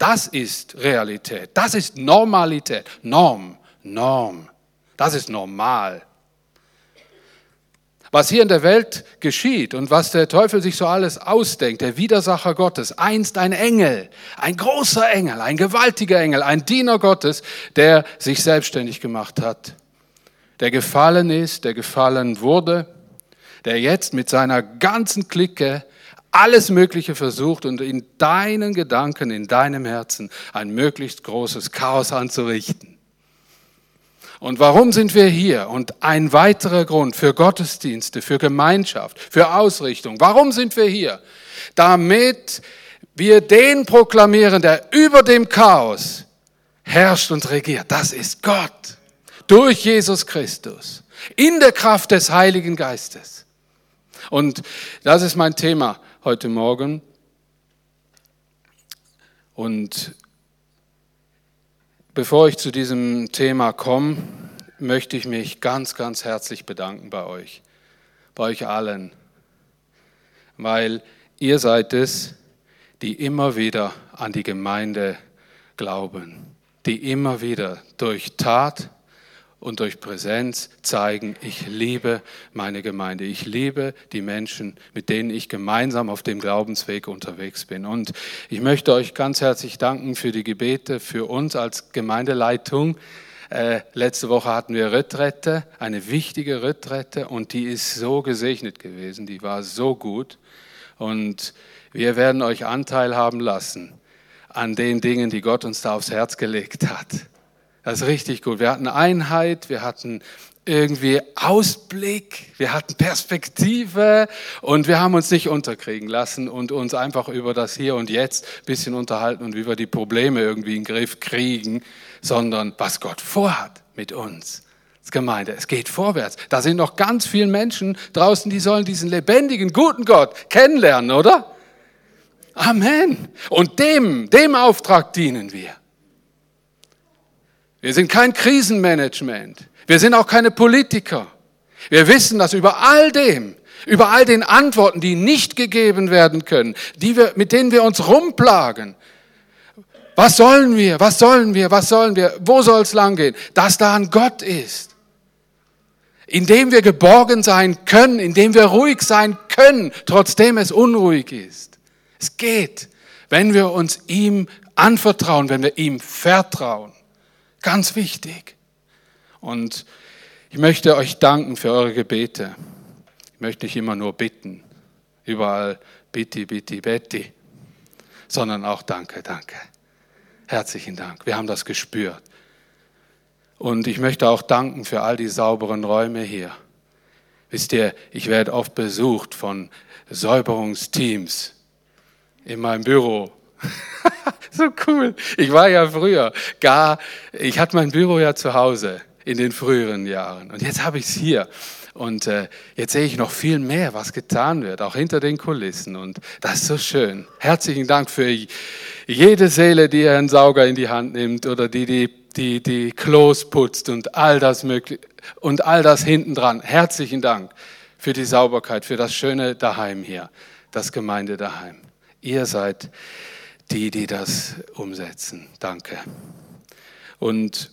Das ist Realität. Das ist Normalität. Norm, Norm. Das ist normal. Was hier in der Welt geschieht und was der Teufel sich so alles ausdenkt, der Widersacher Gottes, einst ein Engel, ein großer Engel, ein gewaltiger Engel, ein Diener Gottes, der sich selbstständig gemacht hat, der gefallen ist, der gefallen wurde, der jetzt mit seiner ganzen Clique alles Mögliche versucht und in deinen Gedanken, in deinem Herzen ein möglichst großes Chaos anzurichten. Und warum sind wir hier? Und ein weiterer Grund für Gottesdienste, für Gemeinschaft, für Ausrichtung. Warum sind wir hier? Damit wir den proklamieren, der über dem Chaos herrscht und regiert. Das ist Gott. Durch Jesus Christus. In der Kraft des Heiligen Geistes. Und das ist mein Thema heute Morgen. Und Bevor ich zu diesem Thema komme, möchte ich mich ganz, ganz herzlich bedanken bei euch, bei euch allen, weil ihr seid es, die immer wieder an die Gemeinde glauben, die immer wieder durch Tat, und durch Präsenz zeigen, ich liebe meine Gemeinde, ich liebe die Menschen, mit denen ich gemeinsam auf dem Glaubensweg unterwegs bin. Und ich möchte euch ganz herzlich danken für die Gebete, für uns als Gemeindeleitung. Äh, letzte Woche hatten wir Retrette, eine wichtige Retrette, und die ist so gesegnet gewesen, die war so gut. Und wir werden euch Anteil haben lassen an den Dingen, die Gott uns da aufs Herz gelegt hat. Das ist richtig gut. Wir hatten Einheit, wir hatten irgendwie Ausblick, wir hatten Perspektive und wir haben uns nicht unterkriegen lassen und uns einfach über das Hier und Jetzt ein bisschen unterhalten und wie wir die Probleme irgendwie in den Griff kriegen, sondern was Gott vorhat mit uns. Das Gemeinde, es geht vorwärts. Da sind noch ganz viele Menschen draußen, die sollen diesen lebendigen, guten Gott kennenlernen, oder? Amen. Und dem, dem Auftrag dienen wir. Wir sind kein Krisenmanagement. Wir sind auch keine Politiker. Wir wissen, dass über all dem, über all den Antworten, die nicht gegeben werden können, die wir, mit denen wir uns rumplagen, was sollen wir, was sollen wir, was sollen wir, wo soll es langgehen, dass da ein Gott ist, in dem wir geborgen sein können, in dem wir ruhig sein können, trotzdem es unruhig ist. Es geht, wenn wir uns ihm anvertrauen, wenn wir ihm vertrauen. Ganz wichtig. Und ich möchte euch danken für eure Gebete. Ich möchte nicht immer nur bitten, überall bitte, bitte, bitte, sondern auch danke, danke. Herzlichen Dank. Wir haben das gespürt. Und ich möchte auch danken für all die sauberen Räume hier. Wisst ihr, ich werde oft besucht von Säuberungsteams in meinem Büro. so cool. Ich war ja früher gar, ich hatte mein Büro ja zu Hause in den früheren Jahren. Und jetzt habe ich es hier. Und äh, jetzt sehe ich noch viel mehr, was getan wird, auch hinter den Kulissen. Und das ist so schön. Herzlichen Dank für jede Seele, die einen Sauger in die Hand nimmt oder die die, die, die Klos putzt und all das möglich und all das hinten dran. Herzlichen Dank für die Sauberkeit, für das schöne Daheim hier, das Gemeinde daheim. Ihr seid die, die das umsetzen. Danke. Und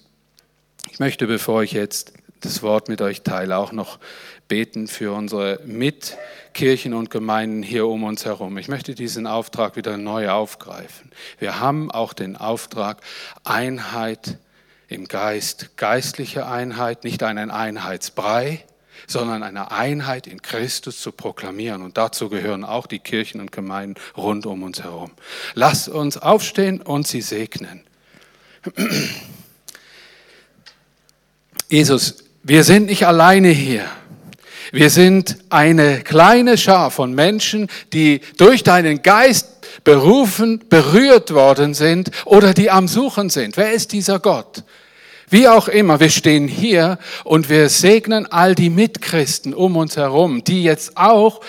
ich möchte, bevor ich jetzt das Wort mit euch teile, auch noch beten für unsere Mitkirchen und Gemeinden hier um uns herum. Ich möchte diesen Auftrag wieder neu aufgreifen. Wir haben auch den Auftrag Einheit im Geist, geistliche Einheit, nicht einen Einheitsbrei, sondern eine Einheit in Christus zu proklamieren. Und dazu gehören auch die Kirchen und Gemeinden rund um uns herum. Lass uns aufstehen und sie segnen. Jesus, wir sind nicht alleine hier. Wir sind eine kleine Schar von Menschen, die durch deinen Geist berufen, berührt worden sind oder die am Suchen sind. Wer ist dieser Gott? Wie auch immer, wir stehen hier und wir segnen all die Mitchristen um uns herum, die jetzt auch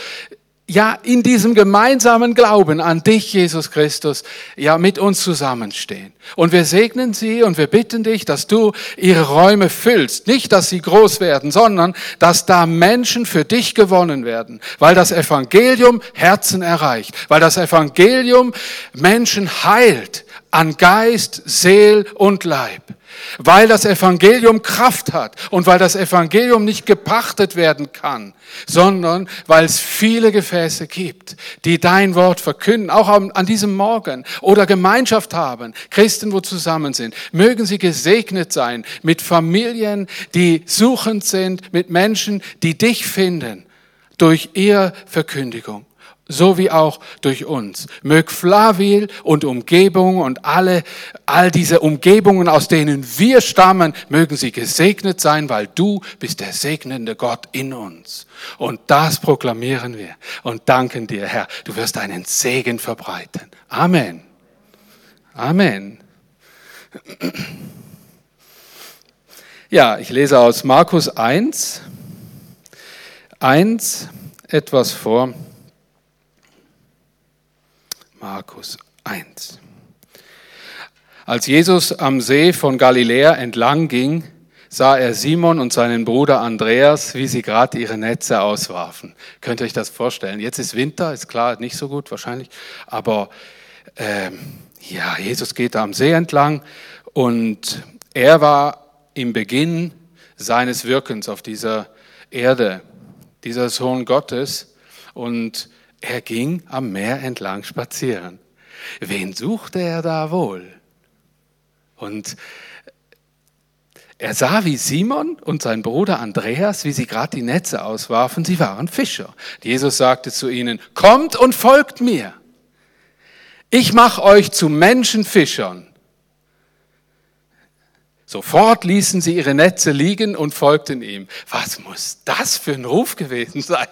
ja in diesem gemeinsamen Glauben an dich, Jesus Christus, ja mit uns zusammenstehen. Und wir segnen sie und wir bitten dich, dass du ihre Räume füllst. Nicht, dass sie groß werden, sondern dass da Menschen für dich gewonnen werden, weil das Evangelium Herzen erreicht, weil das Evangelium Menschen heilt, an Geist, Seel und Leib. Weil das Evangelium Kraft hat und weil das Evangelium nicht gepachtet werden kann, sondern weil es viele Gefäße gibt, die dein Wort verkünden, auch an diesem Morgen oder Gemeinschaft haben, Christen, wo zusammen sind. Mögen sie gesegnet sein mit Familien, die suchend sind, mit Menschen, die dich finden durch ihre Verkündigung so wie auch durch uns. Mög Flavil und Umgebung und alle, all diese Umgebungen, aus denen wir stammen, mögen sie gesegnet sein, weil du bist der segnende Gott in uns. Und das proklamieren wir und danken dir, Herr. Du wirst einen Segen verbreiten. Amen. Amen. Ja, ich lese aus Markus 1, 1 etwas vor. Markus 1. Als Jesus am See von Galiläa entlang ging, sah er Simon und seinen Bruder Andreas, wie sie gerade ihre Netze auswarfen. Könnt ihr euch das vorstellen? Jetzt ist Winter, ist klar, nicht so gut wahrscheinlich, aber ähm, ja, Jesus geht da am See entlang und er war im Beginn seines Wirkens auf dieser Erde, dieser Sohn Gottes und er ging am Meer entlang spazieren. Wen suchte er da wohl? Und er sah, wie Simon und sein Bruder Andreas, wie sie gerade die Netze auswarfen, sie waren Fischer. Jesus sagte zu ihnen, kommt und folgt mir. Ich mache euch zu Menschenfischern. Sofort ließen sie ihre Netze liegen und folgten ihm. Was muss das für ein Ruf gewesen sein?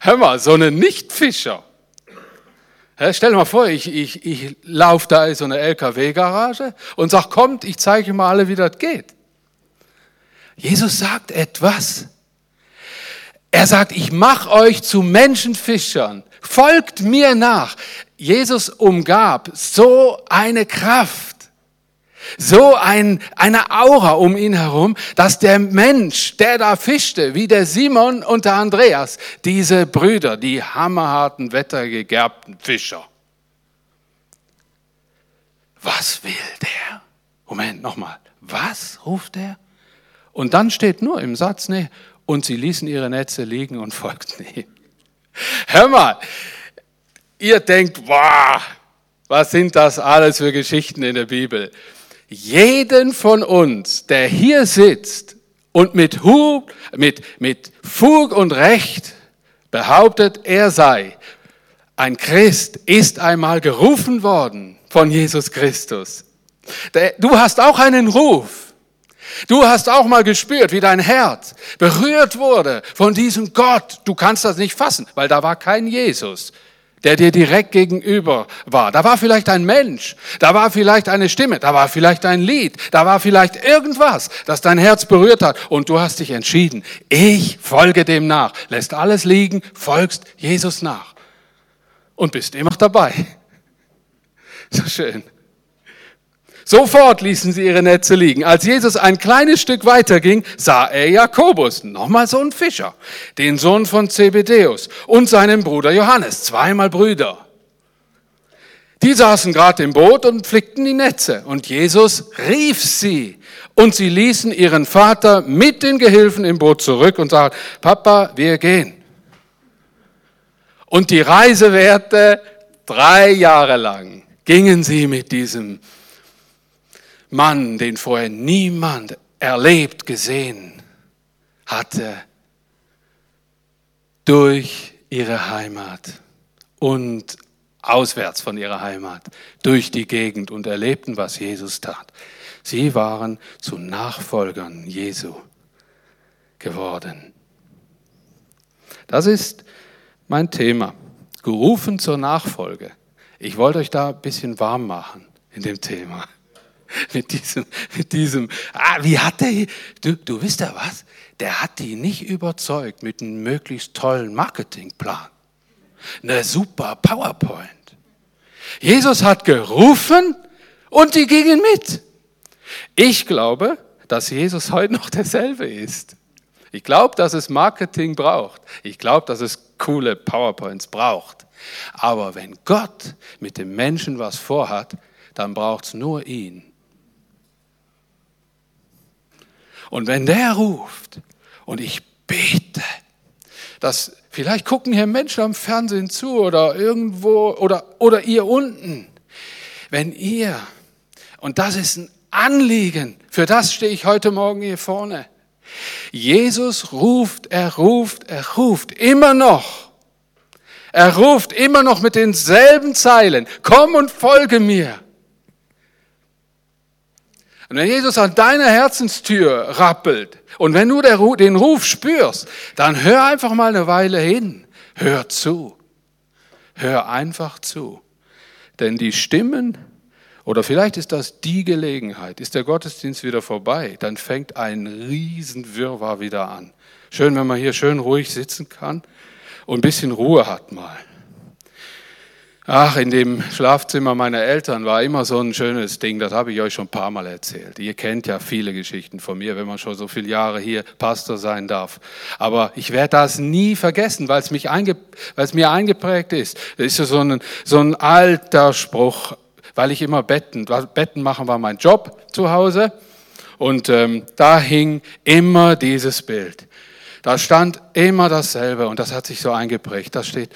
Hör mal, so ein Nichtfischer. Stell dir mal vor, ich, ich, ich laufe da in so eine LKW-Garage und sag, kommt, ich zeige euch mal alle, wie das geht. Jesus sagt etwas. Er sagt, ich mache euch zu Menschenfischern. Folgt mir nach. Jesus umgab so eine Kraft so ein, eine Aura um ihn herum, dass der Mensch, der da fischte, wie der Simon und der Andreas, diese Brüder, die hammerharten, wettergegerbten Fischer. Was will der? Moment, nochmal. Was ruft er? Und dann steht nur im Satz, nee, und sie ließen ihre Netze liegen und folgten ihm. Hör mal, ihr denkt, boah, was sind das alles für Geschichten in der Bibel? Jeden von uns, der hier sitzt und mit, Hug, mit, mit Fug und Recht behauptet, er sei ein Christ, ist einmal gerufen worden von Jesus Christus. Du hast auch einen Ruf. Du hast auch mal gespürt, wie dein Herz berührt wurde von diesem Gott. Du kannst das nicht fassen, weil da war kein Jesus der dir direkt gegenüber war. Da war vielleicht ein Mensch, da war vielleicht eine Stimme, da war vielleicht ein Lied, da war vielleicht irgendwas, das dein Herz berührt hat und du hast dich entschieden, ich folge dem nach, lässt alles liegen, folgst Jesus nach und bist immer dabei. So schön. Sofort ließen sie ihre Netze liegen. Als Jesus ein kleines Stück weiter ging, sah er Jakobus, nochmal so ein Fischer, den Sohn von Zebedeus und seinen Bruder Johannes, zweimal Brüder. Die saßen gerade im Boot und flickten die Netze und Jesus rief sie und sie ließen ihren Vater mit den Gehilfen im Boot zurück und sagten, Papa, wir gehen. Und die Reise währte drei Jahre lang, gingen sie mit diesem Mann, den vorher niemand erlebt, gesehen hatte, durch ihre Heimat und auswärts von ihrer Heimat, durch die Gegend und erlebten, was Jesus tat. Sie waren zu Nachfolgern Jesu geworden. Das ist mein Thema. Gerufen zur Nachfolge. Ich wollte euch da ein bisschen warm machen in dem Thema. mit diesem, mit diesem, ah, wie hat der, du, du wisst ja was? Der hat die nicht überzeugt mit einem möglichst tollen Marketingplan. Eine super PowerPoint. Jesus hat gerufen und die gingen mit. Ich glaube, dass Jesus heute noch derselbe ist. Ich glaube, dass es Marketing braucht. Ich glaube, dass es coole PowerPoints braucht. Aber wenn Gott mit dem Menschen was vorhat, dann braucht es nur ihn. Und wenn der ruft und ich bete, dass vielleicht gucken hier Menschen am Fernsehen zu oder irgendwo oder, oder ihr unten, wenn ihr, und das ist ein Anliegen, für das stehe ich heute Morgen hier vorne. Jesus ruft, er ruft, er ruft immer noch. Er ruft immer noch mit denselben Zeilen, komm und folge mir. Und wenn Jesus an deiner Herzenstür rappelt und wenn du den Ruf spürst, dann hör einfach mal eine Weile hin. Hör zu. Hör einfach zu. Denn die Stimmen, oder vielleicht ist das die Gelegenheit, ist der Gottesdienst wieder vorbei, dann fängt ein Riesenwirrwarr wieder an. Schön, wenn man hier schön ruhig sitzen kann und ein bisschen Ruhe hat mal. Ach, in dem Schlafzimmer meiner Eltern war immer so ein schönes Ding, das habe ich euch schon ein paar Mal erzählt. Ihr kennt ja viele Geschichten von mir, wenn man schon so viele Jahre hier Pastor sein darf. Aber ich werde das nie vergessen, weil es, mich einge, weil es mir eingeprägt ist. Das ist so ein, so ein alter Spruch, weil ich immer Betten, Betten machen war mein Job zu Hause. Und ähm, da hing immer dieses Bild. Da stand immer dasselbe und das hat sich so eingeprägt. Da steht,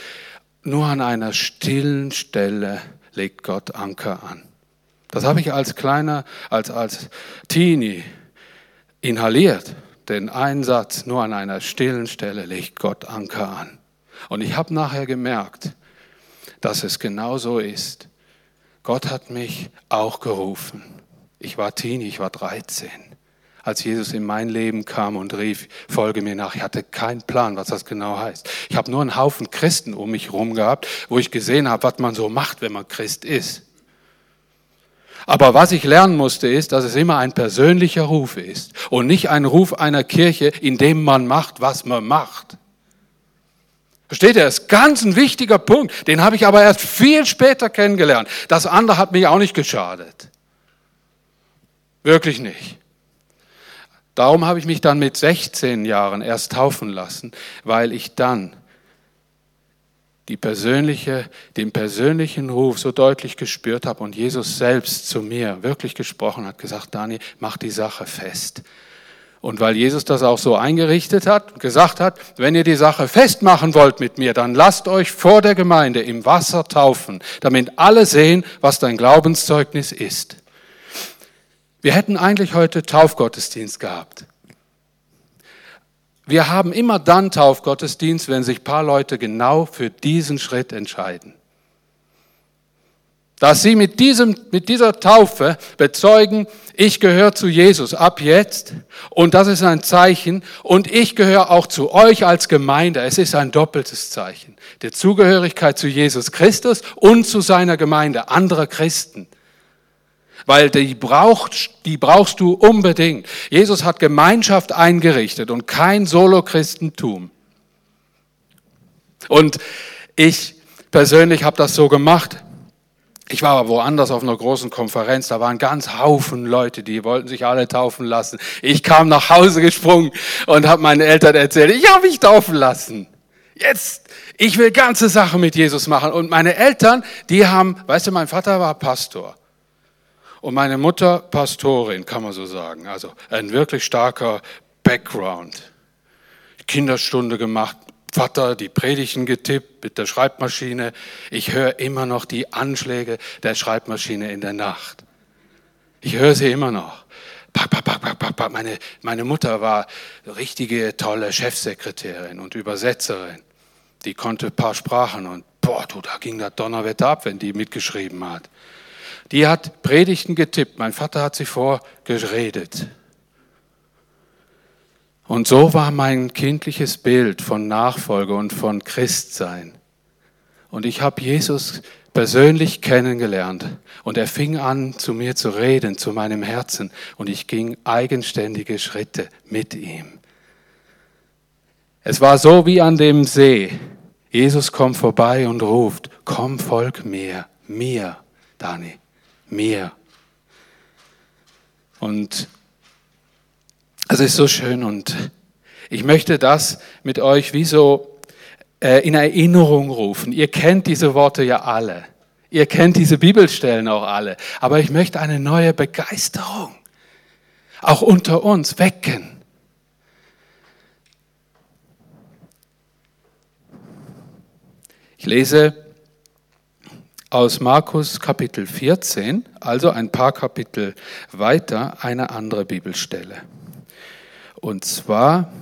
nur an einer stillen Stelle legt Gott Anker an. Das habe ich als kleiner, als, als Teenie inhaliert. Den Einsatz, nur an einer stillen Stelle legt Gott Anker an. Und ich habe nachher gemerkt, dass es genau so ist. Gott hat mich auch gerufen. Ich war Teenie, ich war 13 als Jesus in mein Leben kam und rief, folge mir nach. Ich hatte keinen Plan, was das genau heißt. Ich habe nur einen Haufen Christen um mich herum gehabt, wo ich gesehen habe, was man so macht, wenn man Christ ist. Aber was ich lernen musste, ist, dass es immer ein persönlicher Ruf ist und nicht ein Ruf einer Kirche, in dem man macht, was man macht. Versteht ihr? Das ist ganz ein wichtiger Punkt. Den habe ich aber erst viel später kennengelernt. Das andere hat mich auch nicht geschadet. Wirklich nicht. Darum habe ich mich dann mit 16 Jahren erst taufen lassen, weil ich dann die persönliche, den persönlichen Ruf so deutlich gespürt habe und Jesus selbst zu mir wirklich gesprochen hat, gesagt, Dani, mach die Sache fest. Und weil Jesus das auch so eingerichtet hat, gesagt hat, wenn ihr die Sache festmachen wollt mit mir, dann lasst euch vor der Gemeinde im Wasser taufen, damit alle sehen, was dein Glaubenszeugnis ist. Wir hätten eigentlich heute Taufgottesdienst gehabt. Wir haben immer dann Taufgottesdienst, wenn sich paar Leute genau für diesen Schritt entscheiden. Dass sie mit, diesem, mit dieser Taufe bezeugen, ich gehöre zu Jesus ab jetzt und das ist ein Zeichen und ich gehöre auch zu euch als Gemeinde. Es ist ein doppeltes Zeichen der Zugehörigkeit zu Jesus Christus und zu seiner Gemeinde, anderer Christen weil die, braucht, die brauchst du unbedingt. Jesus hat Gemeinschaft eingerichtet und kein Solochristentum. Und ich persönlich habe das so gemacht. Ich war aber woanders auf einer großen Konferenz, da waren ganz Haufen Leute, die wollten sich alle taufen lassen. Ich kam nach Hause gesprungen und habe meinen Eltern erzählt, ich habe mich taufen lassen. Jetzt, ich will ganze Sachen mit Jesus machen. Und meine Eltern, die haben, weißt du, mein Vater war Pastor. Und meine Mutter Pastorin, kann man so sagen. Also ein wirklich starker Background. Kinderstunde gemacht, Vater die Predigten getippt mit der Schreibmaschine. Ich höre immer noch die Anschläge der Schreibmaschine in der Nacht. Ich höre sie immer noch. Meine, meine Mutter war richtige tolle Chefsekretärin und Übersetzerin. Die konnte ein paar Sprachen und boah, du, da ging der Donnerwetter ab, wenn die mitgeschrieben hat. Die hat Predigten getippt. Mein Vater hat sie vorgeredet. Und so war mein kindliches Bild von Nachfolge und von Christsein. Und ich habe Jesus persönlich kennengelernt und er fing an, zu mir zu reden, zu meinem Herzen und ich ging eigenständige Schritte mit ihm. Es war so wie an dem See. Jesus kommt vorbei und ruft, komm, folg mir, mir, Dani mehr. Und es ist so schön und ich möchte das mit euch wie so äh, in Erinnerung rufen. Ihr kennt diese Worte ja alle. Ihr kennt diese Bibelstellen auch alle. Aber ich möchte eine neue Begeisterung auch unter uns wecken. Ich lese aus Markus Kapitel 14, also ein paar Kapitel weiter, eine andere Bibelstelle. Und zwar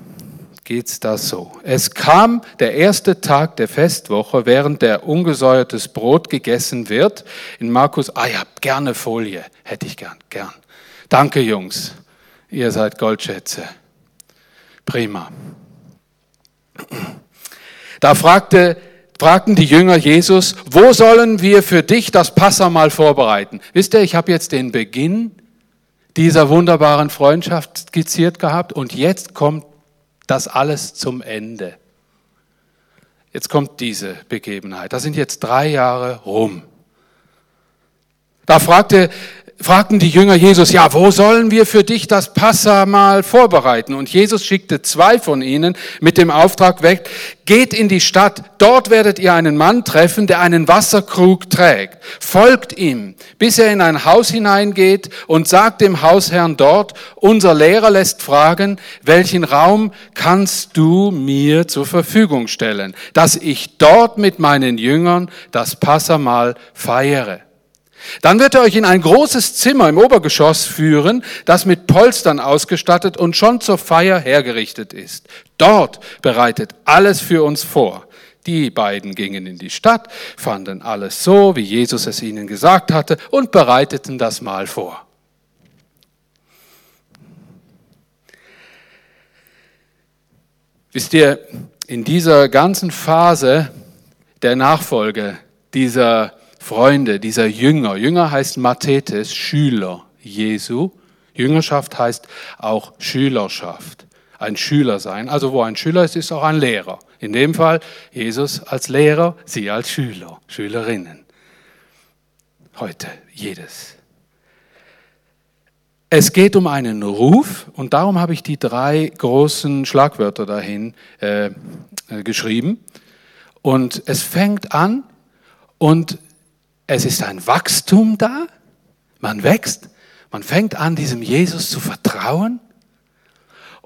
geht es da so. Es kam der erste Tag der Festwoche, während der ungesäuertes Brot gegessen wird. In Markus, ah ja, gerne Folie, hätte ich gern, gern. Danke Jungs, ihr seid Goldschätze. Prima. Da fragte, fragten die Jünger Jesus, wo sollen wir für dich das Passamal vorbereiten? Wisst ihr, ich habe jetzt den Beginn dieser wunderbaren Freundschaft skizziert gehabt und jetzt kommt das alles zum Ende. Jetzt kommt diese Begebenheit. Da sind jetzt drei Jahre rum. Da fragte fragten die Jünger Jesus, ja, wo sollen wir für dich das Passamal vorbereiten? Und Jesus schickte zwei von ihnen mit dem Auftrag weg, geht in die Stadt, dort werdet ihr einen Mann treffen, der einen Wasserkrug trägt. Folgt ihm, bis er in ein Haus hineingeht und sagt dem Hausherrn dort, unser Lehrer lässt fragen, welchen Raum kannst du mir zur Verfügung stellen, dass ich dort mit meinen Jüngern das Passamal feiere. Dann wird er euch in ein großes Zimmer im Obergeschoss führen, das mit Polstern ausgestattet und schon zur Feier hergerichtet ist. Dort bereitet alles für uns vor. Die beiden gingen in die Stadt, fanden alles so, wie Jesus es ihnen gesagt hatte, und bereiteten das Mahl vor. Wisst ihr, in dieser ganzen Phase der Nachfolge dieser Freunde, dieser Jünger. Jünger heißt Mathetes, Schüler Jesu. Jüngerschaft heißt auch Schülerschaft. Ein Schüler sein. Also wo ein Schüler ist, ist auch ein Lehrer. In dem Fall Jesus als Lehrer, Sie als Schüler, Schülerinnen. Heute jedes. Es geht um einen Ruf und darum habe ich die drei großen Schlagwörter dahin äh, äh geschrieben. Und es fängt an und es ist ein Wachstum da, man wächst, man fängt an, diesem Jesus zu vertrauen.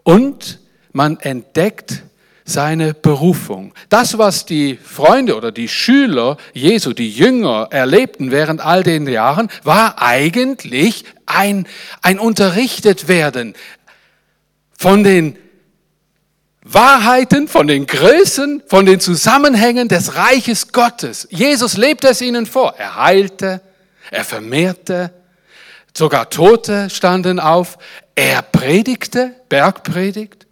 Und man entdeckt seine Berufung. Das, was die Freunde oder die Schüler Jesu, die Jünger erlebten während all den Jahren, war eigentlich ein, ein unterrichtet werden von den Wahrheiten, von den Größen, von den Zusammenhängen des Reiches Gottes. Jesus lebte es ihnen vor. Er heilte, er vermehrte, sogar Tote standen auf, er predigte, Bergpredigt.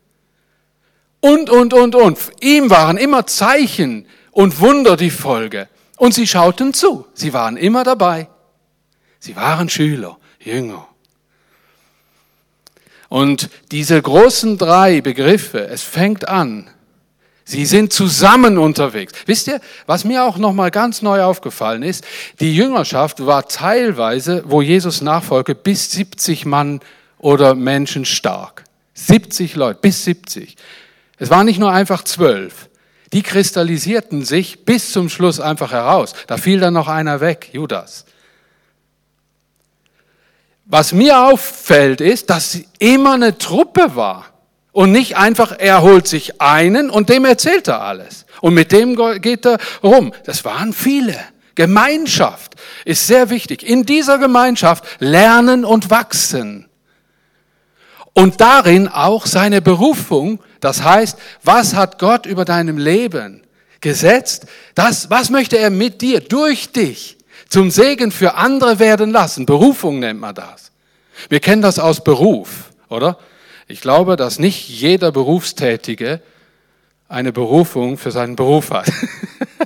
Und, und, und, und. Ihm waren immer Zeichen und Wunder die Folge. Und sie schauten zu. Sie waren immer dabei. Sie waren Schüler, Jünger. Und diese großen drei Begriffe, es fängt an, sie sind zusammen unterwegs. Wisst ihr, was mir auch nochmal ganz neu aufgefallen ist, die Jüngerschaft war teilweise, wo Jesus nachfolgte, bis 70 Mann oder Menschen stark. 70 Leute, bis 70. Es waren nicht nur einfach zwölf. Die kristallisierten sich bis zum Schluss einfach heraus. Da fiel dann noch einer weg, Judas. Was mir auffällt, ist, dass sie immer eine Truppe war und nicht einfach, er holt sich einen und dem erzählt er alles. Und mit dem geht er rum. Das waren viele. Gemeinschaft ist sehr wichtig. In dieser Gemeinschaft lernen und wachsen. Und darin auch seine Berufung, das heißt, was hat Gott über deinem Leben gesetzt? Das, was möchte er mit dir, durch dich zum Segen für andere werden lassen. Berufung nennt man das. Wir kennen das aus Beruf, oder? Ich glaube, dass nicht jeder Berufstätige eine Berufung für seinen Beruf hat,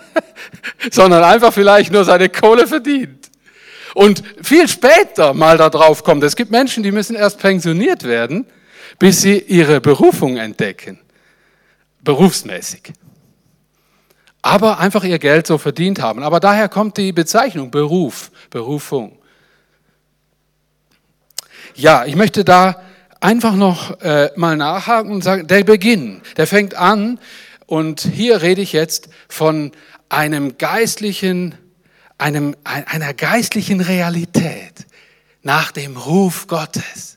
sondern einfach vielleicht nur seine Kohle verdient. Und viel später mal darauf kommt. Es gibt Menschen, die müssen erst pensioniert werden, bis sie ihre Berufung entdecken. Berufsmäßig aber einfach ihr Geld so verdient haben. Aber daher kommt die Bezeichnung Beruf, Berufung. Ja, ich möchte da einfach noch äh, mal nachhaken und sagen, der Beginn, der fängt an und hier rede ich jetzt von einem geistlichen einem, einer geistlichen Realität, nach dem Ruf Gottes.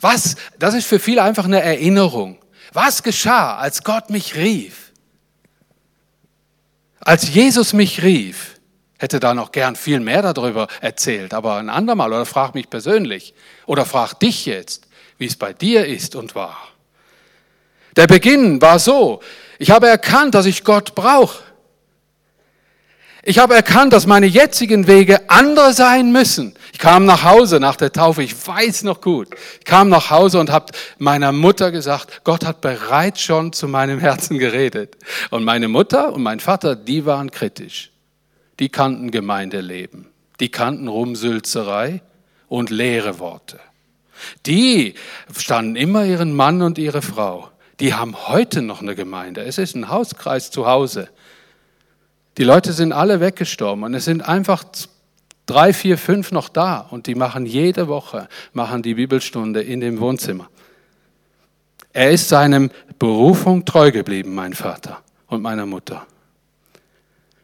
Was, das ist für viele einfach eine Erinnerung. Was geschah, als Gott mich rief? Als Jesus mich rief, hätte da noch gern viel mehr darüber erzählt, aber ein andermal oder frag mich persönlich oder frag dich jetzt, wie es bei dir ist und war. Der Beginn war so, ich habe erkannt, dass ich Gott brauche. Ich habe erkannt, dass meine jetzigen Wege andere sein müssen. Ich kam nach Hause nach der Taufe, ich weiß noch gut. Ich kam nach Hause und habe meiner Mutter gesagt, Gott hat bereits schon zu meinem Herzen geredet. Und meine Mutter und mein Vater, die waren kritisch. Die kannten Gemeindeleben. Die kannten Rumsülzerei und leere Worte. Die standen immer ihren Mann und ihre Frau. Die haben heute noch eine Gemeinde. Es ist ein Hauskreis zu Hause. Die Leute sind alle weggestorben und es sind einfach drei, vier, fünf noch da und die machen jede Woche, machen die Bibelstunde in dem Wohnzimmer. Er ist seinem Berufung treu geblieben, mein Vater und meiner Mutter.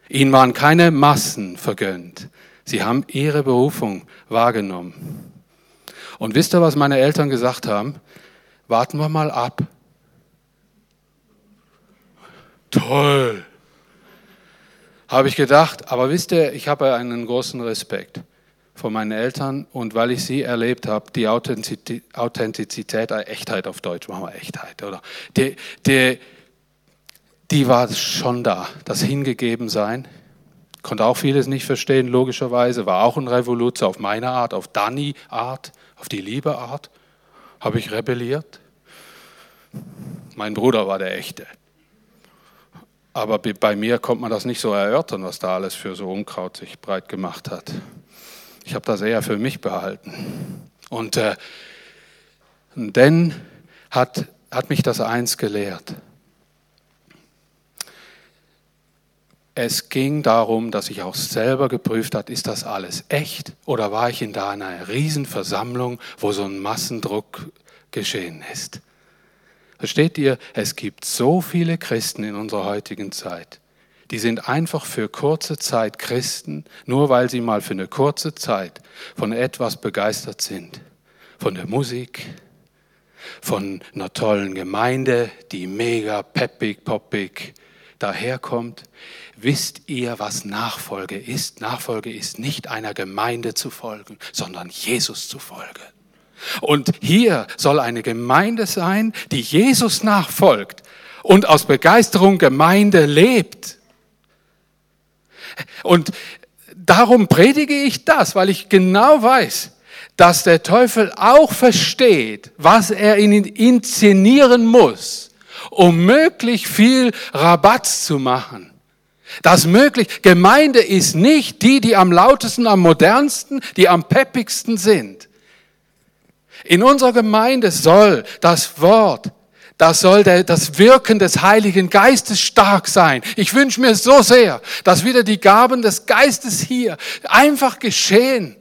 Ihnen waren keine Massen vergönnt. Sie haben ihre Berufung wahrgenommen. Und wisst ihr, was meine Eltern gesagt haben? Warten wir mal ab. Toll habe ich gedacht, aber wisst ihr, ich habe einen großen Respekt vor meinen Eltern und weil ich sie erlebt habe, die Authentizität, äh, Echtheit auf Deutsch, machen wir Echtheit, oder? Die, die, die war schon da, das Hingegebensein. Konnte auch vieles nicht verstehen, logischerweise, war auch ein Revoluzer auf meine Art, auf Danny Art, auf die Liebe Art. Habe ich rebelliert. Mein Bruder war der Echte. Aber bei mir kommt man das nicht so erörtern, was da alles für so Unkraut sich breit gemacht hat. Ich habe das eher für mich behalten. Und äh, denn hat, hat mich das eins gelehrt. Es ging darum, dass ich auch selber geprüft habe, ist das alles echt oder war ich in da einer Riesenversammlung, wo so ein Massendruck geschehen ist. Versteht ihr, es gibt so viele Christen in unserer heutigen Zeit, die sind einfach für kurze Zeit Christen, nur weil sie mal für eine kurze Zeit von etwas begeistert sind. Von der Musik, von einer tollen Gemeinde, die mega peppig, poppig daherkommt. Wisst ihr, was Nachfolge ist? Nachfolge ist nicht einer Gemeinde zu folgen, sondern Jesus zu folgen. Und hier soll eine Gemeinde sein, die Jesus nachfolgt und aus Begeisterung Gemeinde lebt. Und darum predige ich das, weil ich genau weiß, dass der Teufel auch versteht, was er inszenieren muss, um möglich viel Rabatt zu machen. Das möglich, Gemeinde ist nicht die, die am lautesten, am modernsten, die am peppigsten sind. In unserer Gemeinde soll das Wort, das soll der, das Wirken des Heiligen Geistes stark sein. Ich wünsche mir so sehr, dass wieder die Gaben des Geistes hier einfach geschehen,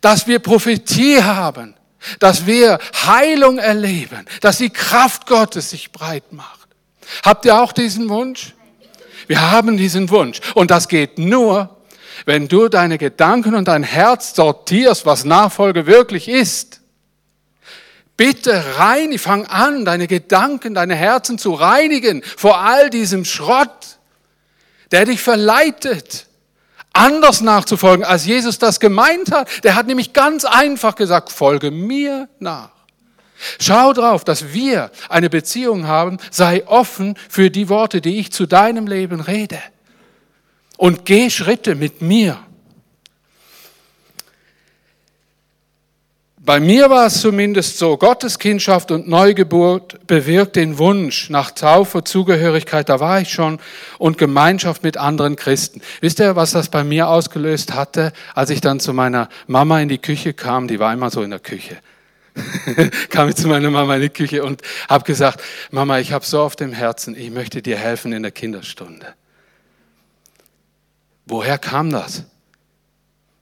dass wir Prophetie haben, dass wir Heilung erleben, dass die Kraft Gottes sich breit macht. Habt ihr auch diesen Wunsch? Wir haben diesen Wunsch. Und das geht nur, wenn du deine Gedanken und dein Herz sortierst, was Nachfolge wirklich ist. Bitte rein, fang an, deine Gedanken, deine Herzen zu reinigen vor all diesem Schrott, der dich verleitet, anders nachzufolgen, als Jesus das gemeint hat. Der hat nämlich ganz einfach gesagt, folge mir nach. Schau drauf, dass wir eine Beziehung haben, sei offen für die Worte, die ich zu deinem Leben rede. Und geh Schritte mit mir. Bei mir war es zumindest so, Gottes Kindschaft und Neugeburt bewirkt den Wunsch nach Taufe, Zugehörigkeit, da war ich schon, und Gemeinschaft mit anderen Christen. Wisst ihr, was das bei mir ausgelöst hatte, als ich dann zu meiner Mama in die Küche kam, die war immer so in der Küche. kam ich zu meiner Mama in die Küche und habe gesagt, Mama, ich habe so auf dem Herzen, ich möchte dir helfen in der Kinderstunde. Woher kam das?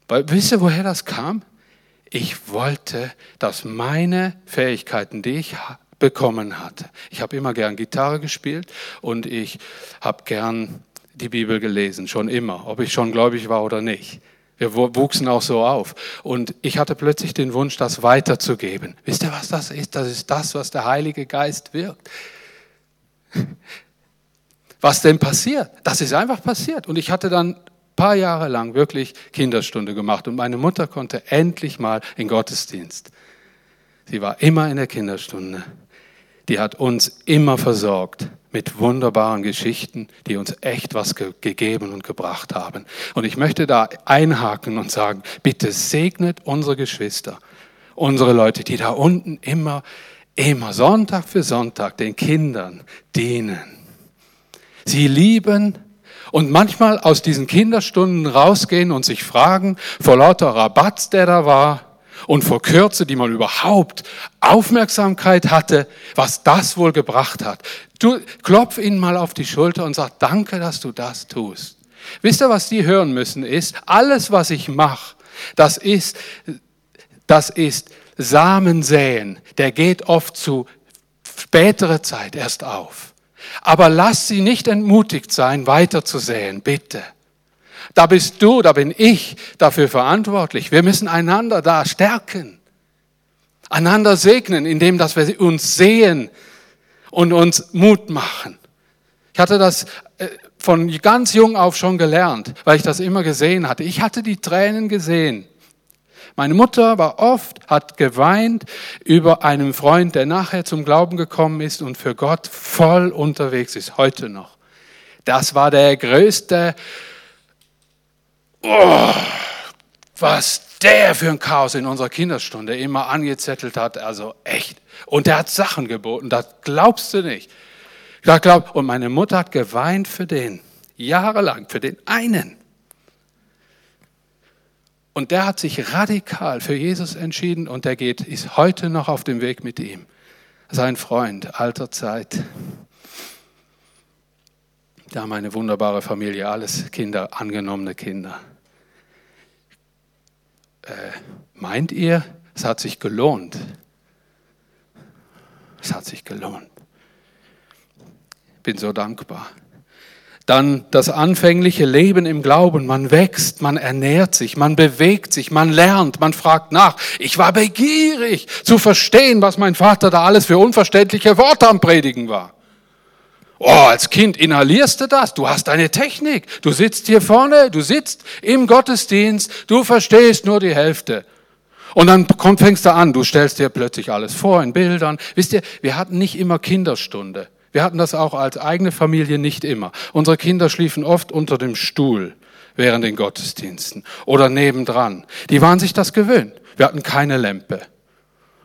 Wisst ihr, woher das kam? Ich wollte, dass meine Fähigkeiten, die ich bekommen hatte, ich habe immer gern Gitarre gespielt und ich habe gern die Bibel gelesen, schon immer, ob ich schon gläubig war oder nicht. Wir wuchsen auch so auf. Und ich hatte plötzlich den Wunsch, das weiterzugeben. Wisst ihr, was das ist? Das ist das, was der Heilige Geist wirkt. Was denn passiert? Das ist einfach passiert. Und ich hatte dann paar Jahre lang wirklich Kinderstunde gemacht. Und meine Mutter konnte endlich mal in Gottesdienst. Sie war immer in der Kinderstunde. Die hat uns immer versorgt mit wunderbaren Geschichten, die uns echt was ge gegeben und gebracht haben. Und ich möchte da einhaken und sagen, bitte segnet unsere Geschwister, unsere Leute, die da unten immer, immer Sonntag für Sonntag den Kindern dienen. Sie lieben und manchmal aus diesen Kinderstunden rausgehen und sich fragen, vor lauter Rabatz, der da war, und vor Kürze, die man überhaupt Aufmerksamkeit hatte, was das wohl gebracht hat. Du klopf ihnen mal auf die Schulter und sag, danke, dass du das tust. Wisst ihr, was die hören müssen, ist, alles, was ich mache, das ist, das ist Samen säen. Der geht oft zu spätere Zeit erst auf. Aber lass sie nicht entmutigt sein, weiter zu säen, bitte. Da bist du, da bin ich dafür verantwortlich. Wir müssen einander da stärken, einander segnen, indem dass wir uns sehen und uns Mut machen. Ich hatte das äh, von ganz jung auf schon gelernt, weil ich das immer gesehen hatte. Ich hatte die Tränen gesehen. Meine Mutter war oft, hat geweint über einen Freund, der nachher zum Glauben gekommen ist und für Gott voll unterwegs ist, heute noch. Das war der größte oh, was der für ein Chaos in unserer Kinderstunde immer angezettelt hat, also echt. Und der hat Sachen geboten, das glaubst du nicht. Und meine Mutter hat geweint für den, jahrelang, für den einen. Und der hat sich radikal für Jesus entschieden und der geht, ist heute noch auf dem Weg mit ihm. Sein Freund alter Zeit. Da haben eine wunderbare Familie, alles Kinder, angenommene Kinder. Äh, meint ihr, es hat sich gelohnt? Es hat sich gelohnt. Bin so dankbar. Dann das anfängliche Leben im Glauben. Man wächst, man ernährt sich, man bewegt sich, man lernt, man fragt nach. Ich war begierig zu verstehen, was mein Vater da alles für unverständliche Worte am Predigen war. Oh, als Kind inhalierst du das, du hast deine Technik, du sitzt hier vorne, du sitzt im Gottesdienst, du verstehst nur die Hälfte. Und dann kommt, fängst du an, du stellst dir plötzlich alles vor in Bildern. Wisst ihr, wir hatten nicht immer Kinderstunde. Wir hatten das auch als eigene Familie nicht immer. Unsere Kinder schliefen oft unter dem Stuhl während den Gottesdiensten oder nebendran. Die waren sich das gewöhnt. Wir hatten keine Lampe.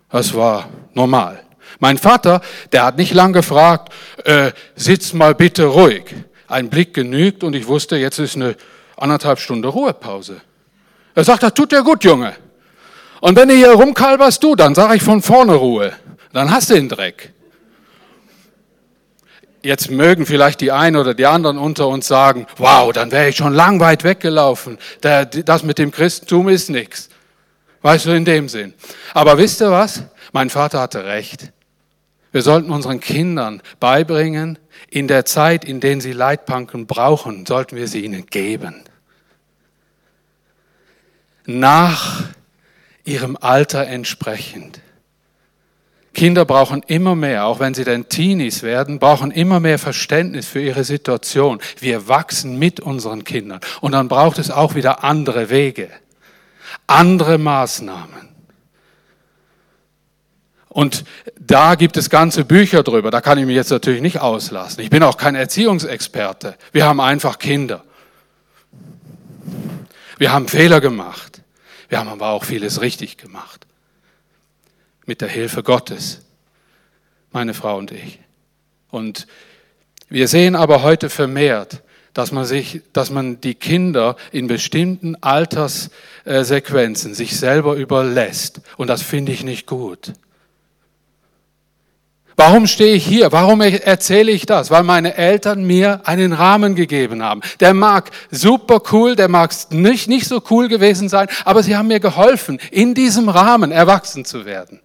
Das war normal. Mein Vater, der hat nicht lang gefragt, äh, sitz mal bitte ruhig. Ein Blick genügt und ich wusste, jetzt ist eine anderthalb Stunde Ruhepause. Er sagt, das tut dir gut, Junge. Und wenn du hier rumkalberst du, dann sage ich von vorne Ruhe. Dann hast du den Dreck. Jetzt mögen vielleicht die einen oder die anderen unter uns sagen, wow, dann wäre ich schon lang weit weggelaufen. Das mit dem Christentum ist nichts. Weißt du, in dem Sinn. Aber wisst ihr was? Mein Vater hatte recht. Wir sollten unseren Kindern beibringen, in der Zeit, in der sie Leitplanken brauchen, sollten wir sie ihnen geben. Nach ihrem Alter entsprechend. Kinder brauchen immer mehr, auch wenn sie dann Teenies werden, brauchen immer mehr Verständnis für ihre Situation. Wir wachsen mit unseren Kindern. Und dann braucht es auch wieder andere Wege, andere Maßnahmen. Und da gibt es ganze Bücher drüber. Da kann ich mich jetzt natürlich nicht auslassen. Ich bin auch kein Erziehungsexperte. Wir haben einfach Kinder. Wir haben Fehler gemacht. Wir haben aber auch vieles richtig gemacht. Mit der Hilfe Gottes. Meine Frau und ich. Und wir sehen aber heute vermehrt, dass man sich, dass man die Kinder in bestimmten Alterssequenzen sich selber überlässt. Und das finde ich nicht gut. Warum stehe ich hier? Warum erzähle ich das? Weil meine Eltern mir einen Rahmen gegeben haben. Der mag super cool, der mag nicht, nicht so cool gewesen sein, aber sie haben mir geholfen, in diesem Rahmen erwachsen zu werden.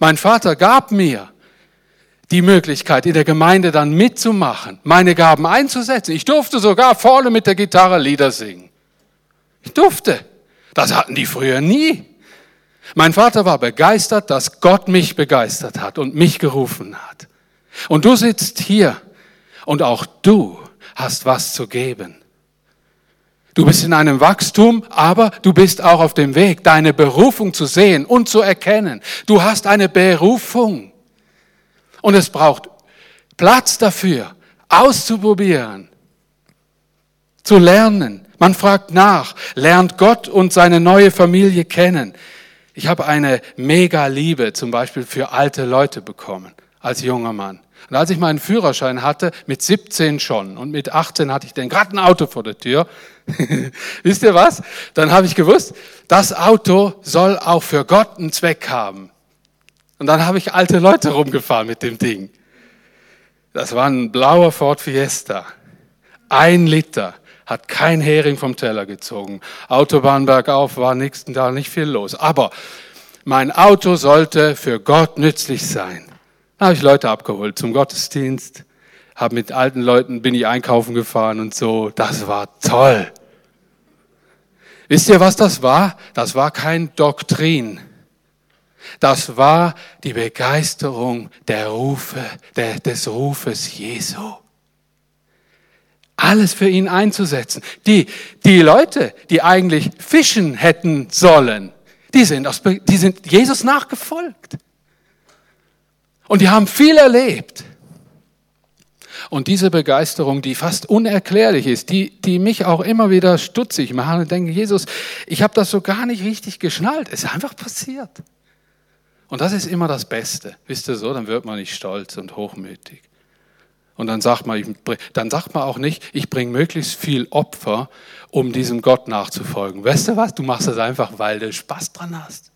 Mein Vater gab mir die Möglichkeit, in der Gemeinde dann mitzumachen, meine Gaben einzusetzen. Ich durfte sogar vorne mit der Gitarre Lieder singen. Ich durfte. Das hatten die früher nie. Mein Vater war begeistert, dass Gott mich begeistert hat und mich gerufen hat. Und du sitzt hier und auch du hast was zu geben. Du bist in einem Wachstum, aber du bist auch auf dem Weg, deine Berufung zu sehen und zu erkennen. Du hast eine Berufung. Und es braucht Platz dafür, auszuprobieren, zu lernen. Man fragt nach, lernt Gott und seine neue Familie kennen. Ich habe eine mega Liebe zum Beispiel für alte Leute bekommen als junger Mann. Und als ich meinen Führerschein hatte, mit 17 schon und mit 18 hatte ich dann gerade ein Auto vor der Tür. Wisst ihr was? Dann habe ich gewusst, das Auto soll auch für Gott einen Zweck haben. Und dann habe ich alte Leute rumgefahren mit dem Ding. Das war ein blauer Ford Fiesta. Ein Liter. Hat kein Hering vom Teller gezogen. Autobahn bergauf war nichts, da nicht viel los. Aber mein Auto sollte für Gott nützlich sein. Da habe ich Leute abgeholt zum Gottesdienst, habe mit alten Leuten, bin ich einkaufen gefahren und so. Das war toll. Wisst ihr, was das war? Das war kein Doktrin. Das war die Begeisterung der Rufe, der, des Rufes Jesu. Alles für ihn einzusetzen. Die, die Leute, die eigentlich fischen hätten sollen, die sind, aus, die sind Jesus nachgefolgt. Und die haben viel erlebt. Und diese Begeisterung, die fast unerklärlich ist, die, die mich auch immer wieder stutzig macht und denke, Jesus, ich habe das so gar nicht richtig geschnallt. Es ist einfach passiert. Und das ist immer das Beste. Wisst ihr so, dann wird man nicht stolz und hochmütig. Und dann sagt man, dann sagt man auch nicht, ich bringe möglichst viel Opfer, um diesem Gott nachzufolgen. Weißt du was? Du machst das einfach, weil du Spaß dran hast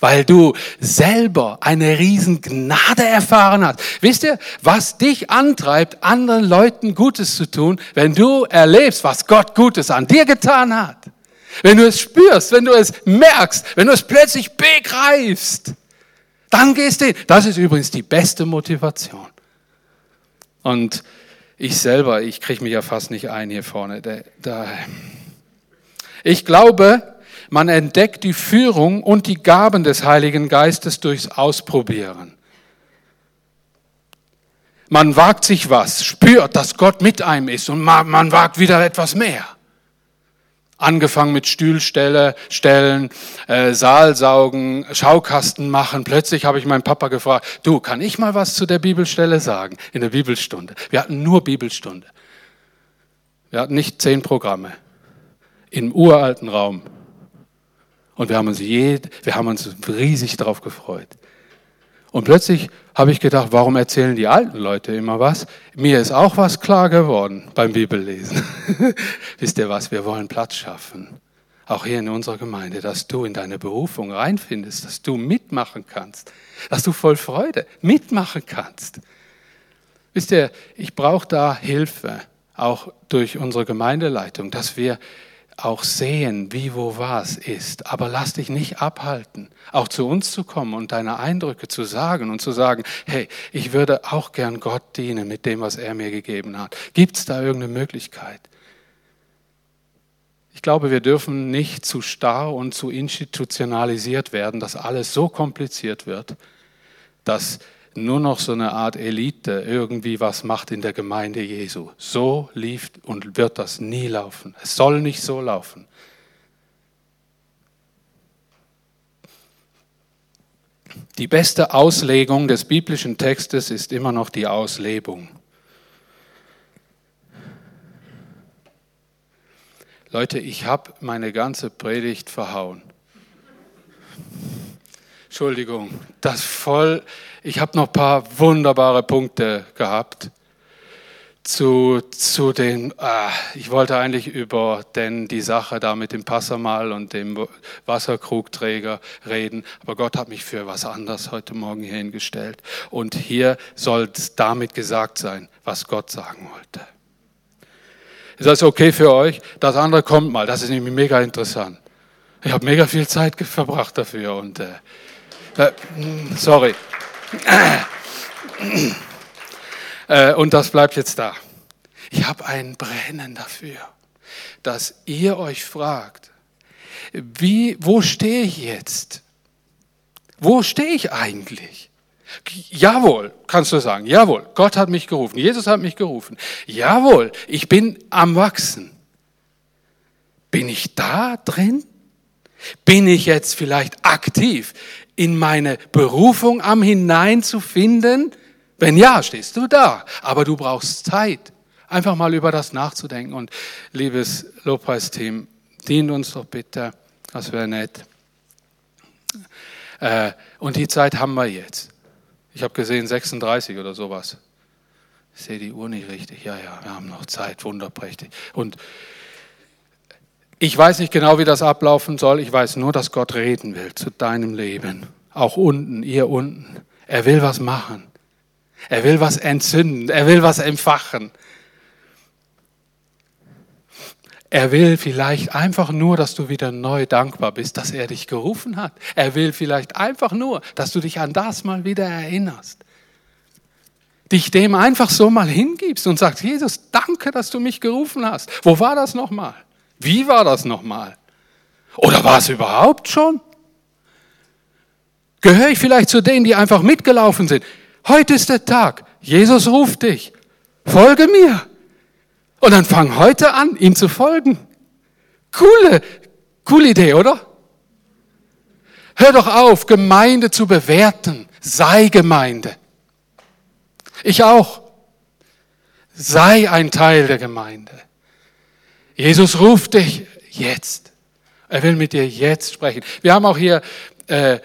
weil du selber eine riesen Gnade erfahren hast. Wisst ihr, was dich antreibt, anderen Leuten Gutes zu tun, wenn du erlebst, was Gott Gutes an dir getan hat? Wenn du es spürst, wenn du es merkst, wenn du es plötzlich begreifst, dann gehst du hin. Das ist übrigens die beste Motivation. Und ich selber, ich kriege mich ja fast nicht ein hier vorne. Da. Ich glaube, man entdeckt die Führung und die Gaben des Heiligen Geistes durchs Ausprobieren. Man wagt sich was, spürt, dass Gott mit einem ist und man, wagt wieder etwas mehr. Angefangen mit Stühlstelle, Stellen, äh, Saalsaugen, Schaukasten machen. Plötzlich habe ich meinen Papa gefragt, du, kann ich mal was zu der Bibelstelle sagen? In der Bibelstunde. Wir hatten nur Bibelstunde. Wir hatten nicht zehn Programme. Im uralten Raum. Und wir haben uns, jed, wir haben uns riesig darauf gefreut. Und plötzlich habe ich gedacht, warum erzählen die alten Leute immer was? Mir ist auch was klar geworden beim Bibellesen. Wisst ihr was? Wir wollen Platz schaffen. Auch hier in unserer Gemeinde, dass du in deine Berufung reinfindest, dass du mitmachen kannst, dass du voll Freude mitmachen kannst. Wisst ihr, ich brauche da Hilfe, auch durch unsere Gemeindeleitung, dass wir auch sehen, wie, wo, was ist. Aber lass dich nicht abhalten, auch zu uns zu kommen und deine Eindrücke zu sagen und zu sagen, hey, ich würde auch gern Gott dienen mit dem, was er mir gegeben hat. Gibt es da irgendeine Möglichkeit? Ich glaube, wir dürfen nicht zu starr und zu institutionalisiert werden, dass alles so kompliziert wird, dass nur noch so eine Art Elite irgendwie was macht in der Gemeinde Jesu. So lief und wird das nie laufen. Es soll nicht so laufen. Die beste Auslegung des biblischen Textes ist immer noch die Auslebung. Leute, ich habe meine ganze Predigt verhauen. Entschuldigung, das voll. Ich habe noch ein paar wunderbare Punkte gehabt zu, zu den. Ah, ich wollte eigentlich über denn die Sache da mit dem Passamal und dem Wasserkrugträger reden, aber Gott hat mich für was anderes heute Morgen hier hingestellt. Und hier soll es damit gesagt sein, was Gott sagen wollte. Ist das okay für euch? Das andere kommt mal. Das ist nämlich mega interessant. Ich habe mega viel Zeit verbracht dafür und äh, sorry. Äh, und das bleibt jetzt da. Ich habe ein Brennen dafür, dass ihr euch fragt, wie, wo stehe ich jetzt? Wo stehe ich eigentlich? Jawohl, kannst du sagen. Jawohl, Gott hat mich gerufen. Jesus hat mich gerufen. Jawohl, ich bin am Wachsen. Bin ich da drin? Bin ich jetzt vielleicht aktiv in meine Berufung am hineinzufinden? Wenn ja, stehst du da. Aber du brauchst Zeit, einfach mal über das nachzudenken. Und liebes Lobpreisteam, dient uns doch bitte. Das wäre nett. Äh, und die Zeit haben wir jetzt. Ich habe gesehen 36 oder sowas. Ich sehe die Uhr nicht richtig. Ja, ja, wir haben noch Zeit, wunderprächtig. Und ich weiß nicht genau, wie das ablaufen soll. Ich weiß nur, dass Gott reden will zu deinem Leben. Auch unten, ihr unten. Er will was machen. Er will was entzünden. Er will was entfachen. Er will vielleicht einfach nur, dass du wieder neu dankbar bist, dass er dich gerufen hat. Er will vielleicht einfach nur, dass du dich an das mal wieder erinnerst. Dich dem einfach so mal hingibst und sagst, Jesus, danke, dass du mich gerufen hast. Wo war das nochmal? Wie war das nochmal? Oder war es überhaupt schon? Gehöre ich vielleicht zu denen, die einfach mitgelaufen sind? Heute ist der Tag. Jesus ruft dich. Folge mir. Und dann fang heute an, ihm zu folgen. Coole, coole Idee, oder? Hör doch auf, Gemeinde zu bewerten. Sei Gemeinde. Ich auch. Sei ein Teil der Gemeinde. Jesus ruft dich jetzt. Er will mit dir jetzt sprechen. Wir haben auch hier äh,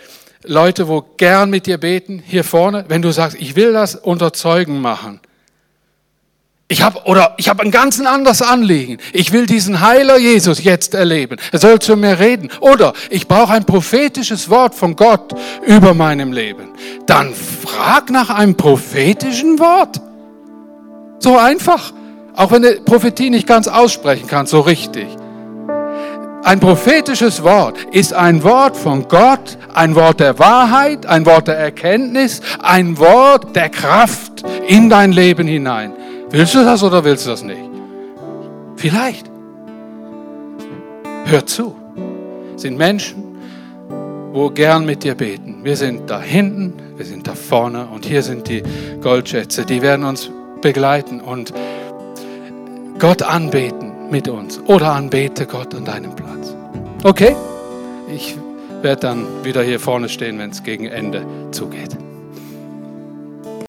Leute, wo gern mit dir beten, hier vorne. Wenn du sagst, ich will das unter Zeugen machen, ich habe oder ich habe ein ganz anderes Anliegen. Ich will diesen Heiler Jesus jetzt erleben. Er soll zu mir reden. Oder ich brauche ein prophetisches Wort von Gott über meinem Leben. Dann frag nach einem prophetischen Wort. So einfach. Auch wenn du Prophetie nicht ganz aussprechen kannst, so richtig. Ein prophetisches Wort ist ein Wort von Gott, ein Wort der Wahrheit, ein Wort der Erkenntnis, ein Wort der Kraft in dein Leben hinein. Willst du das oder willst du das nicht? Vielleicht. Hör zu. Sind Menschen, wo gern mit dir beten. Wir sind da hinten, wir sind da vorne und hier sind die Goldschätze. Die werden uns begleiten und Gott anbeten mit uns oder anbete Gott an deinem Platz. Okay? Ich werde dann wieder hier vorne stehen, wenn es gegen Ende zugeht.